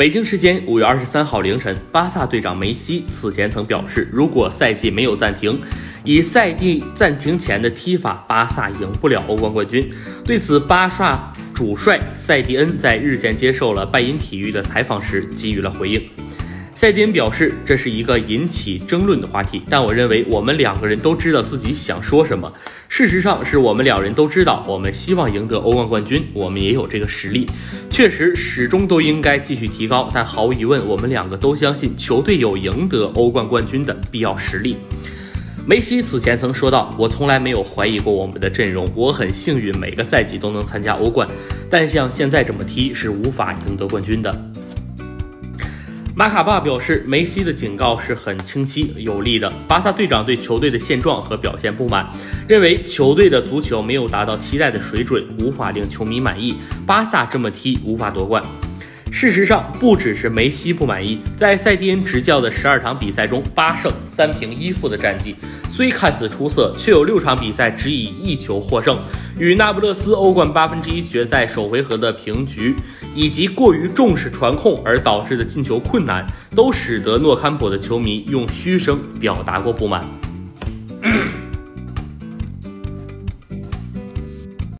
北京时间五月二十三号凌晨，巴萨队长梅西此前曾表示，如果赛季没有暂停，以赛季暂停前的踢法，巴萨赢不了欧冠冠军。对此，巴萨主帅塞蒂恩在日前接受了拜因体育的采访时给予了回应。塞蒂恩表示，这是一个引起争论的话题，但我认为我们两个人都知道自己想说什么。事实上，是我们两人都知道，我们希望赢得欧冠冠军，我们也有这个实力。确实，始终都应该继续提高，但毫无疑问，我们两个都相信球队有赢得欧冠冠军的必要实力。梅西此前曾说道：“我从来没有怀疑过我们的阵容，我很幸运每个赛季都能参加欧冠，但像现在这么踢是无法赢得冠军的。”马卡巴表示，梅西的警告是很清晰有力的。巴萨队长对球队的现状和表现不满，认为球队的足球没有达到期待的水准，无法令球迷满意。巴萨这么踢无法夺冠。事实上，不只是梅西不满意，在塞蒂恩执教的十二场比赛中，八胜三平一负的战绩。虽看似出色，却有六场比赛只以一球获胜，与那不勒斯欧冠八分之一决赛首回合的平局，以及过于重视传控而导致的进球困难，都使得诺坎普的球迷用嘘声表达过不满。